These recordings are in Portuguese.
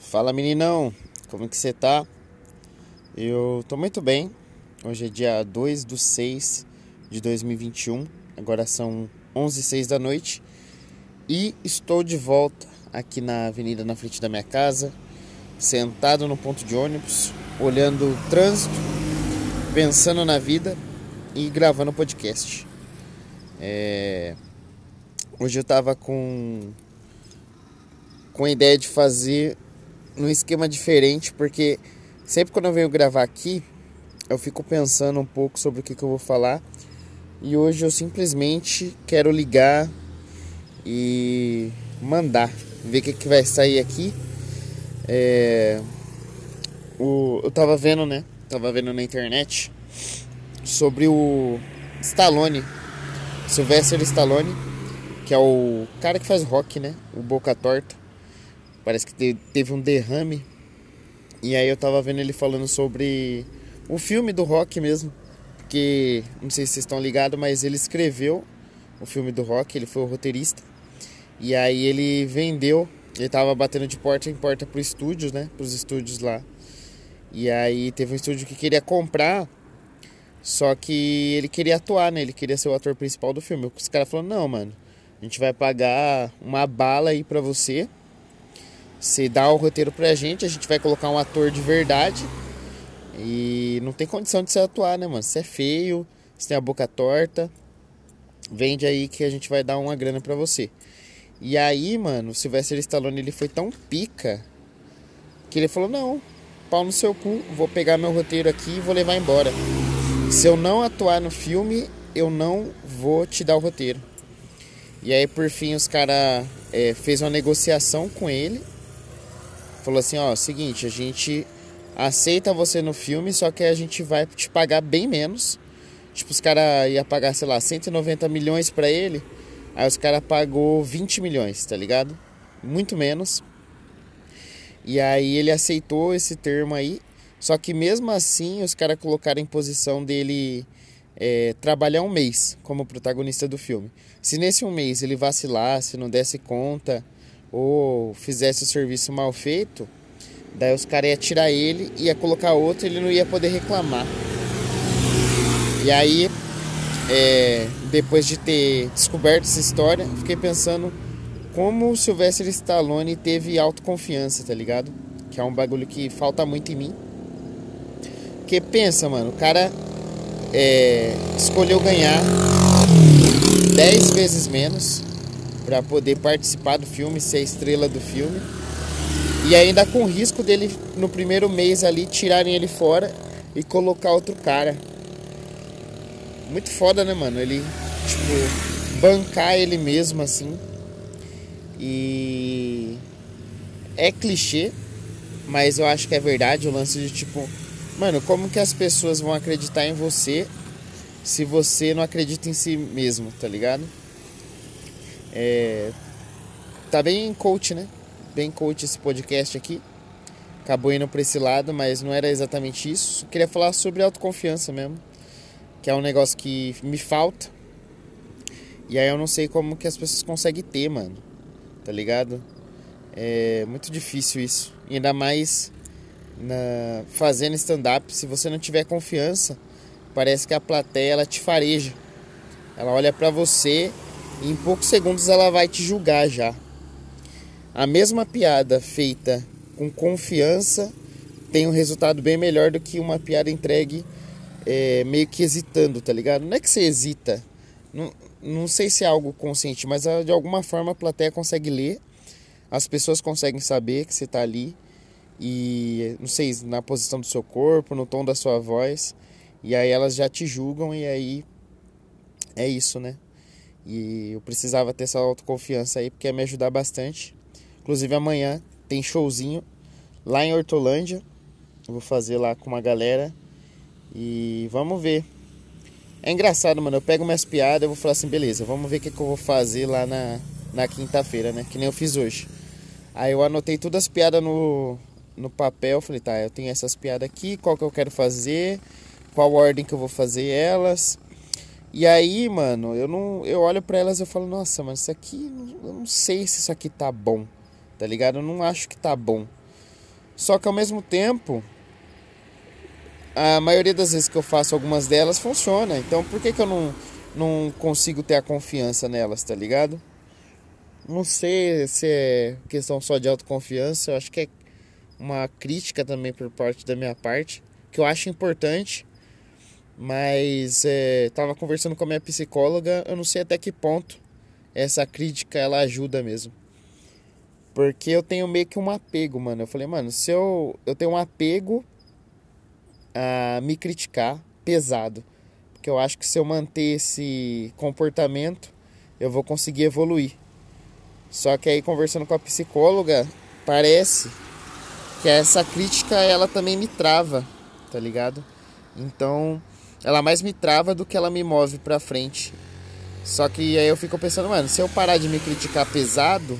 Fala meninão, como que você tá? Eu tô muito bem. Hoje é dia 2 do 6 de 2021. Agora são 11 e 6 da noite. E estou de volta aqui na avenida na frente da minha casa, sentado no ponto de ônibus, olhando o trânsito, pensando na vida e gravando podcast. É... Hoje eu tava com com a ideia de fazer num esquema diferente, porque sempre quando eu venho gravar aqui, eu fico pensando um pouco sobre o que, que eu vou falar. E hoje eu simplesmente quero ligar e mandar, ver o que, que vai sair aqui. É, o, eu tava vendo, né? Tava vendo na internet sobre o Stallone, Sylvester Stallone, que é o cara que faz rock, né? O Boca Torta. Parece que teve um derrame. E aí eu tava vendo ele falando sobre o filme do rock mesmo. Porque, não sei se vocês estão ligados, mas ele escreveu o filme do rock, ele foi o roteirista. E aí ele vendeu, ele tava batendo de porta em porta pro estúdios, né? Pros estúdios lá. E aí teve um estúdio que queria comprar, só que ele queria atuar, né? Ele queria ser o ator principal do filme. Os caras falaram, não, mano, a gente vai pagar uma bala aí pra você você dá o roteiro pra gente, a gente vai colocar um ator de verdade. E não tem condição de você atuar, né, mano? Você é feio, você tem a boca torta. Vende aí que a gente vai dar uma grana pra você. E aí, mano, o Sylvester Stallone ele foi tão pica que ele falou: Não, pau no seu cu, vou pegar meu roteiro aqui e vou levar embora. Se eu não atuar no filme, eu não vou te dar o roteiro. E aí, por fim, os caras é, fez uma negociação com ele falou assim, ó, seguinte, a gente aceita você no filme, só que a gente vai te pagar bem menos. Tipo, os caras iam pagar, sei lá, 190 milhões para ele, aí os caras pagou 20 milhões, tá ligado? Muito menos. E aí ele aceitou esse termo aí, só que mesmo assim os caras colocaram em posição dele é, trabalhar um mês como protagonista do filme. Se nesse um mês ele vacilasse, não desse conta ou fizesse o serviço mal feito, daí os caras iam tirar ele, ia colocar outro ele não ia poder reclamar. E aí, é, depois de ter descoberto essa história, fiquei pensando como o Sylvester Stallone teve autoconfiança, tá ligado? Que é um bagulho que falta muito em mim. Porque pensa, mano, o cara é, escolheu ganhar 10 vezes menos para poder participar do filme, ser estrela do filme. E ainda com risco dele no primeiro mês ali tirarem ele fora e colocar outro cara. Muito foda, né, mano? Ele, tipo, bancar ele mesmo assim. E é clichê, mas eu acho que é verdade o lance de tipo, mano, como que as pessoas vão acreditar em você se você não acredita em si mesmo, tá ligado? É, tá bem coach, né? Bem coach esse podcast aqui. Acabou indo para esse lado, mas não era exatamente isso. queria falar sobre autoconfiança mesmo, que é um negócio que me falta. E aí eu não sei como que as pessoas conseguem ter, mano. Tá ligado? É muito difícil isso. E ainda mais na fazendo stand-up, se você não tiver confiança, parece que a plateia ela te fareja. Ela olha para você em poucos segundos ela vai te julgar já. A mesma piada feita com confiança tem um resultado bem melhor do que uma piada entregue é, meio que hesitando, tá ligado? Não é que você hesita, não, não sei se é algo consciente, mas ah, de alguma forma a plateia consegue ler, as pessoas conseguem saber que você tá ali e não sei, na posição do seu corpo, no tom da sua voz, e aí elas já te julgam e aí é isso, né? E eu precisava ter essa autoconfiança aí, porque ia me ajudar bastante. Inclusive amanhã tem showzinho lá em Hortolândia. Eu vou fazer lá com uma galera. E vamos ver. É engraçado, mano. Eu pego minhas piadas, eu vou falar assim, beleza, vamos ver o que, que eu vou fazer lá na, na quinta-feira, né? Que nem eu fiz hoje. Aí eu anotei todas as piadas no, no papel. Falei, tá, eu tenho essas piadas aqui, qual que eu quero fazer, qual ordem que eu vou fazer elas. E aí, mano, eu não, eu olho para elas e eu falo, nossa, mas isso aqui, eu não sei se isso aqui tá bom, tá ligado? Eu não acho que tá bom. Só que ao mesmo tempo, a maioria das vezes que eu faço algumas delas funciona. Então por que, que eu não, não consigo ter a confiança nelas, tá ligado? Não sei se é questão só de autoconfiança, eu acho que é uma crítica também por parte da minha parte, que eu acho importante, mas é, tava conversando com a minha psicóloga, eu não sei até que ponto essa crítica ela ajuda mesmo. Porque eu tenho meio que um apego, mano. Eu falei, mano, se eu, eu tenho um apego a me criticar pesado. Porque eu acho que se eu manter esse comportamento, eu vou conseguir evoluir. Só que aí conversando com a psicóloga, parece que essa crítica ela também me trava, tá ligado? Então, ela mais me trava do que ela me move pra frente. Só que aí eu fico pensando, mano, se eu parar de me criticar pesado,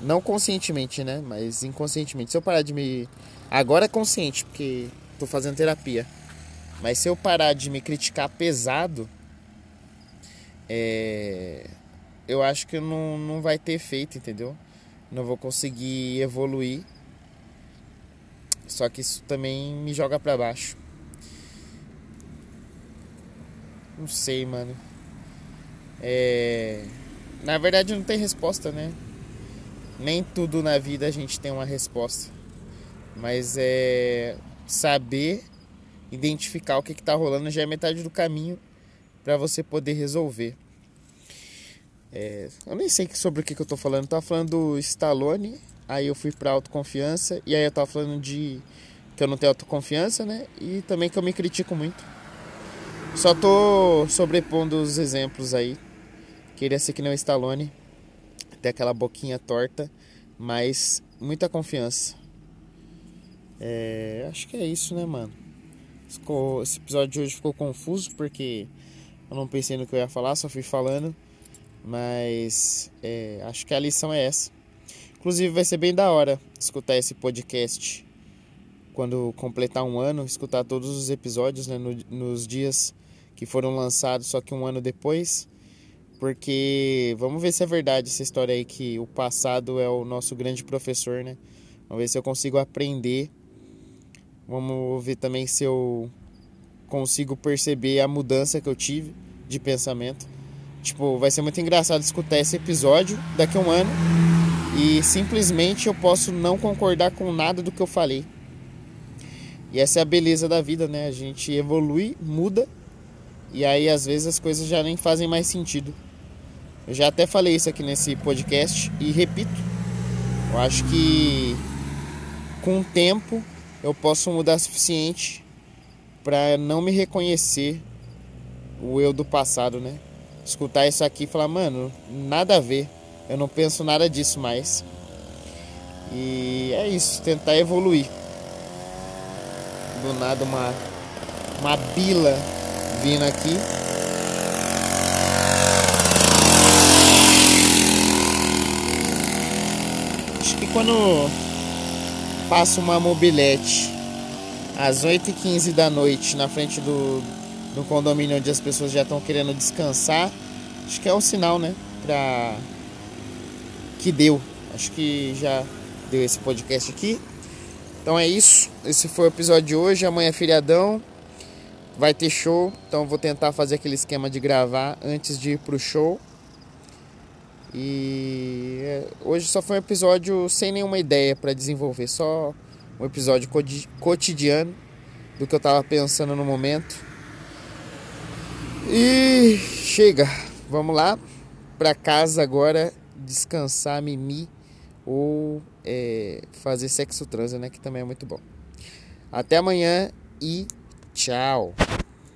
não conscientemente, né? Mas inconscientemente, se eu parar de me. Agora é consciente, porque tô fazendo terapia. Mas se eu parar de me criticar pesado, é eu acho que não, não vai ter efeito, entendeu? Não vou conseguir evoluir. Só que isso também me joga para baixo. Não sei, mano. É... Na verdade não tem resposta, né? Nem tudo na vida a gente tem uma resposta. Mas é saber identificar o que está rolando já é metade do caminho para você poder resolver. É, eu nem sei sobre o que, que eu tô falando. Eu tava falando do Stallone, aí eu fui pra autoconfiança, e aí eu tava falando de que eu não tenho autoconfiança, né? E também que eu me critico muito. Só tô sobrepondo os exemplos aí. Queria ser que nem o Stallone, ter aquela boquinha torta, mas muita confiança. É, acho que é isso, né, mano? Esse episódio de hoje ficou confuso porque eu não pensei no que eu ia falar, só fui falando. Mas é, acho que a lição é essa. Inclusive vai ser bem da hora escutar esse podcast quando completar um ano, escutar todos os episódios né, no, nos dias que foram lançados, só que um ano depois. Porque vamos ver se é verdade essa história aí que o passado é o nosso grande professor, né? Vamos ver se eu consigo aprender. Vamos ver também se eu consigo perceber a mudança que eu tive de pensamento. Tipo, vai ser muito engraçado escutar esse episódio daqui a um ano e simplesmente eu posso não concordar com nada do que eu falei. E essa é a beleza da vida, né? A gente evolui, muda e aí às vezes as coisas já nem fazem mais sentido. Eu já até falei isso aqui nesse podcast e repito. Eu acho que com o tempo eu posso mudar o suficiente para não me reconhecer o eu do passado, né? escutar isso aqui e falar, mano, nada a ver. Eu não penso nada disso mais. E é isso, tentar evoluir. Do nada uma uma bila vindo aqui. Acho que quando passa uma mobilete às 8h15 da noite na frente do, no condomínio onde as pessoas já estão querendo descansar, acho que é um sinal, né? Pra... Que deu. Acho que já deu esse podcast aqui. Então é isso. Esse foi o episódio de hoje. Amanhã é feriadão. Vai ter show. Então vou tentar fazer aquele esquema de gravar antes de ir pro show. E é, hoje só foi um episódio sem nenhuma ideia para desenvolver, só um episódio cotidiano do que eu tava pensando no momento. E chega, vamos lá para casa agora descansar, mimir ou é, fazer sexo trans, né? Que também é muito bom. Até amanhã e tchau.